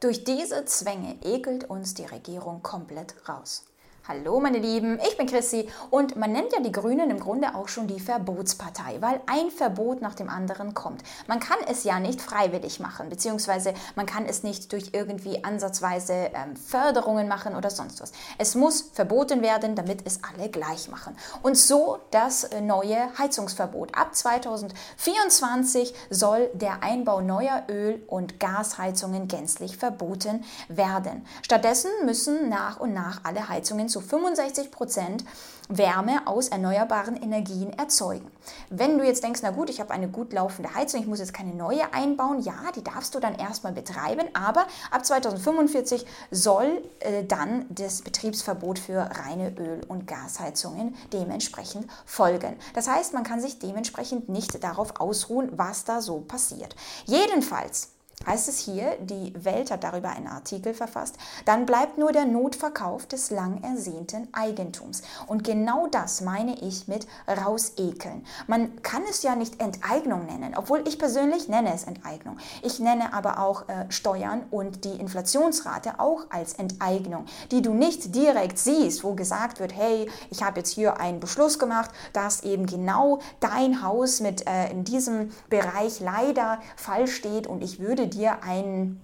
Durch diese Zwänge ekelt uns die Regierung komplett raus. Hallo meine Lieben, ich bin Chrissy und man nennt ja die Grünen im Grunde auch schon die Verbotspartei, weil ein Verbot nach dem anderen kommt. Man kann es ja nicht freiwillig machen, beziehungsweise man kann es nicht durch irgendwie ansatzweise ähm, Förderungen machen oder sonst was. Es muss verboten werden, damit es alle gleich machen. Und so das äh, neue Heizungsverbot. Ab 2024 soll der Einbau neuer Öl- und Gasheizungen gänzlich verboten werden. Stattdessen müssen nach und nach alle Heizungen zu 65 Prozent Wärme aus erneuerbaren Energien erzeugen. Wenn du jetzt denkst, na gut, ich habe eine gut laufende Heizung, ich muss jetzt keine neue einbauen, ja, die darfst du dann erstmal betreiben, aber ab 2045 soll äh, dann das Betriebsverbot für reine Öl- und Gasheizungen dementsprechend folgen. Das heißt, man kann sich dementsprechend nicht darauf ausruhen, was da so passiert. Jedenfalls heißt es hier, die Welt hat darüber einen Artikel verfasst, dann bleibt nur der Notverkauf des lang ersehnten Eigentums. Und genau das meine ich mit rausekeln. Man kann es ja nicht Enteignung nennen, obwohl ich persönlich nenne es Enteignung. Ich nenne aber auch äh, Steuern und die Inflationsrate auch als Enteignung, die du nicht direkt siehst, wo gesagt wird, hey, ich habe jetzt hier einen Beschluss gemacht, dass eben genau dein Haus mit äh, in diesem Bereich leider falsch steht und ich würde dir ein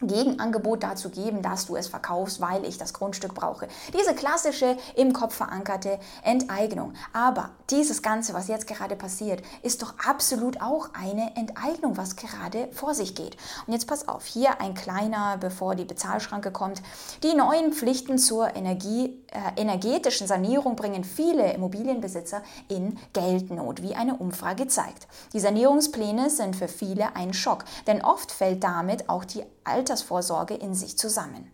Gegenangebot dazu geben, dass du es verkaufst, weil ich das Grundstück brauche. Diese klassische im Kopf verankerte Enteignung. Aber dieses Ganze, was jetzt gerade passiert, ist doch absolut auch eine Enteignung, was gerade vor sich geht. Und jetzt pass auf, hier ein kleiner, bevor die Bezahlschranke kommt. Die neuen Pflichten zur Energie, äh, energetischen Sanierung bringen viele Immobilienbesitzer in Geldnot, wie eine Umfrage zeigt. Die Sanierungspläne sind für viele ein Schock, denn oft fällt damit auch die Altersvorsorge in sich zusammen.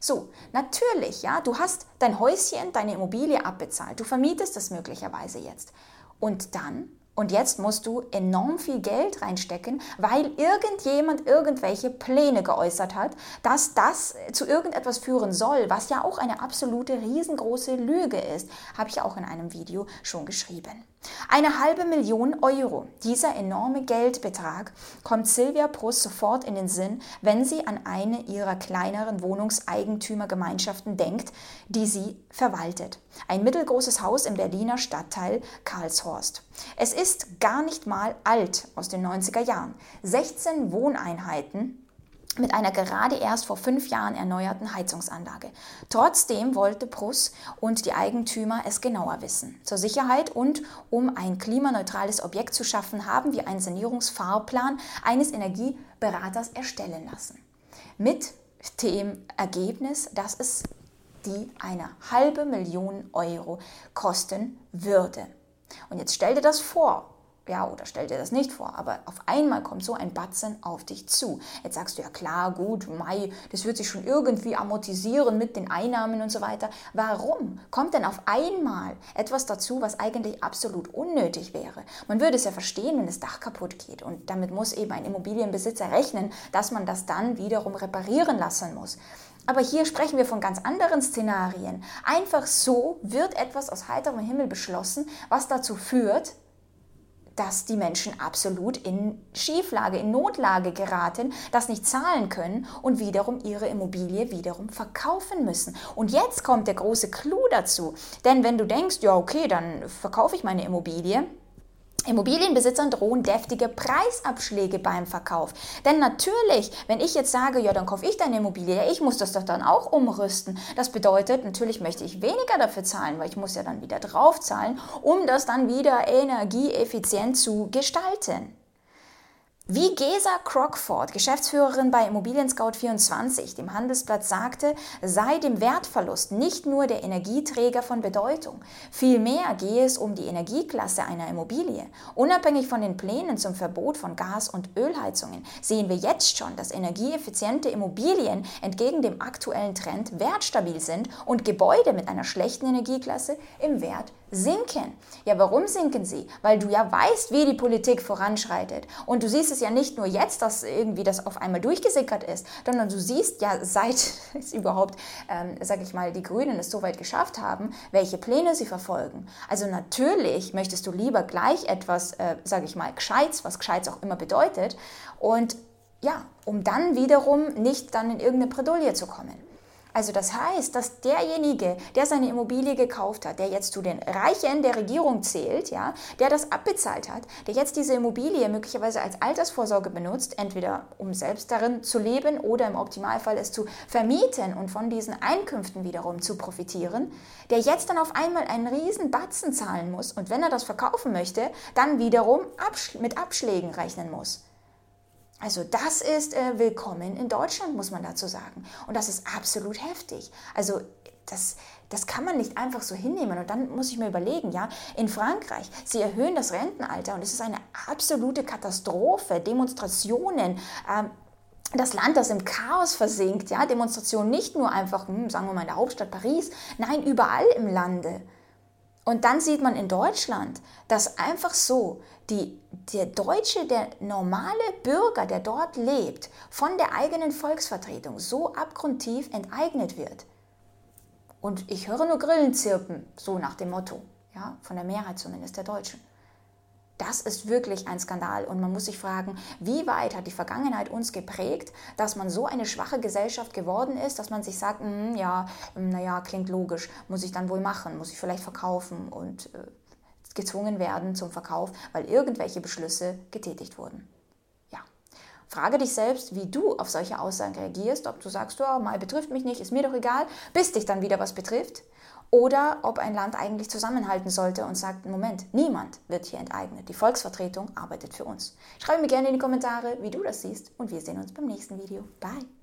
So, natürlich, ja, du hast dein Häuschen, deine Immobilie abbezahlt, du vermietest das möglicherweise jetzt. Und dann und jetzt musst du enorm viel Geld reinstecken, weil irgendjemand irgendwelche Pläne geäußert hat, dass das zu irgendetwas führen soll, was ja auch eine absolute riesengroße Lüge ist, habe ich auch in einem Video schon geschrieben. Eine halbe Million Euro. Dieser enorme Geldbetrag kommt Silvia Pruss sofort in den Sinn, wenn sie an eine ihrer kleineren Wohnungseigentümergemeinschaften denkt, die sie verwaltet. Ein mittelgroßes Haus im Berliner Stadtteil Karlshorst. Es ist gar nicht mal alt aus den 90er Jahren. 16 Wohneinheiten mit einer gerade erst vor fünf Jahren erneuerten Heizungsanlage. Trotzdem wollte Pruss und die Eigentümer es genauer wissen. Zur Sicherheit und um ein klimaneutrales Objekt zu schaffen, haben wir einen Sanierungsfahrplan eines Energieberaters erstellen lassen. Mit dem Ergebnis, dass es die eine halbe Million Euro kosten würde. Und jetzt stell dir das vor, ja, oder stell dir das nicht vor, aber auf einmal kommt so ein Batzen auf dich zu. Jetzt sagst du ja klar, gut, Mai, das wird sich schon irgendwie amortisieren mit den Einnahmen und so weiter. Warum kommt denn auf einmal etwas dazu, was eigentlich absolut unnötig wäre? Man würde es ja verstehen, wenn das Dach kaputt geht und damit muss eben ein Immobilienbesitzer rechnen, dass man das dann wiederum reparieren lassen muss. Aber hier sprechen wir von ganz anderen Szenarien. Einfach so wird etwas aus heiterem Himmel beschlossen, was dazu führt, dass die Menschen absolut in Schieflage, in Notlage geraten, das nicht zahlen können und wiederum ihre Immobilie wiederum verkaufen müssen. Und jetzt kommt der große Clou dazu. Denn wenn du denkst, ja okay, dann verkaufe ich meine Immobilie, Immobilienbesitzern drohen deftige Preisabschläge beim Verkauf. Denn natürlich, wenn ich jetzt sage, ja, dann kaufe ich deine Immobilie, ja, ich muss das doch dann auch umrüsten. Das bedeutet, natürlich möchte ich weniger dafür zahlen, weil ich muss ja dann wieder draufzahlen, um das dann wieder energieeffizient zu gestalten. Wie Gesa Crockford, Geschäftsführerin bei Immobilien Scout 24, dem Handelsblatt sagte, sei dem Wertverlust nicht nur der Energieträger von Bedeutung. Vielmehr gehe es um die Energieklasse einer Immobilie. Unabhängig von den Plänen zum Verbot von Gas- und Ölheizungen sehen wir jetzt schon, dass energieeffiziente Immobilien entgegen dem aktuellen Trend wertstabil sind und Gebäude mit einer schlechten Energieklasse im Wert sinken. Ja, warum sinken sie? Weil du ja weißt, wie die Politik voranschreitet. Und du siehst es ja nicht nur jetzt, dass irgendwie das auf einmal durchgesickert ist, sondern du siehst ja, seit es überhaupt, ähm, sag ich mal, die Grünen es so weit geschafft haben, welche Pläne sie verfolgen. Also natürlich möchtest du lieber gleich etwas, äh, sag ich mal, Gescheites, was Gescheites auch immer bedeutet. Und ja, um dann wiederum nicht dann in irgendeine Bredouille zu kommen. Also das heißt, dass derjenige, der seine Immobilie gekauft hat, der jetzt zu den Reichen der Regierung zählt, ja, der das abbezahlt hat, der jetzt diese Immobilie möglicherweise als Altersvorsorge benutzt, entweder um selbst darin zu leben oder im Optimalfall es zu vermieten und von diesen Einkünften wiederum zu profitieren, der jetzt dann auf einmal einen riesen Batzen zahlen muss und wenn er das verkaufen möchte, dann wiederum mit Abschlägen rechnen muss. Also das ist äh, willkommen in Deutschland, muss man dazu sagen. Und das ist absolut heftig. Also das, das kann man nicht einfach so hinnehmen. Und dann muss ich mir überlegen, ja, in Frankreich, sie erhöhen das Rentenalter und es ist eine absolute Katastrophe, Demonstrationen. Ähm, das Land, das im Chaos versinkt, ja, Demonstrationen nicht nur einfach, hm, sagen wir mal in der Hauptstadt Paris, nein, überall im Lande. Und dann sieht man in Deutschland, dass einfach so die, der Deutsche, der normale Bürger, der dort lebt, von der eigenen Volksvertretung so abgrundtief enteignet wird. Und ich höre nur Grillen zirpen, so nach dem Motto, ja, von der Mehrheit zumindest der Deutschen. Das ist wirklich ein Skandal. Und man muss sich fragen, wie weit hat die Vergangenheit uns geprägt, dass man so eine schwache Gesellschaft geworden ist, dass man sich sagt, mm, ja, mm, naja, klingt logisch, muss ich dann wohl machen, muss ich vielleicht verkaufen und äh, gezwungen werden zum Verkauf, weil irgendwelche Beschlüsse getätigt wurden. Ja, frage dich selbst, wie du auf solche Aussagen reagierst, ob du sagst, oh, mal betrifft mich nicht, ist mir doch egal, bis dich dann wieder was betrifft oder ob ein Land eigentlich zusammenhalten sollte und sagt, Moment, niemand wird hier enteignet. Die Volksvertretung arbeitet für uns. Schreibe mir gerne in die Kommentare, wie du das siehst und wir sehen uns beim nächsten Video. Bye!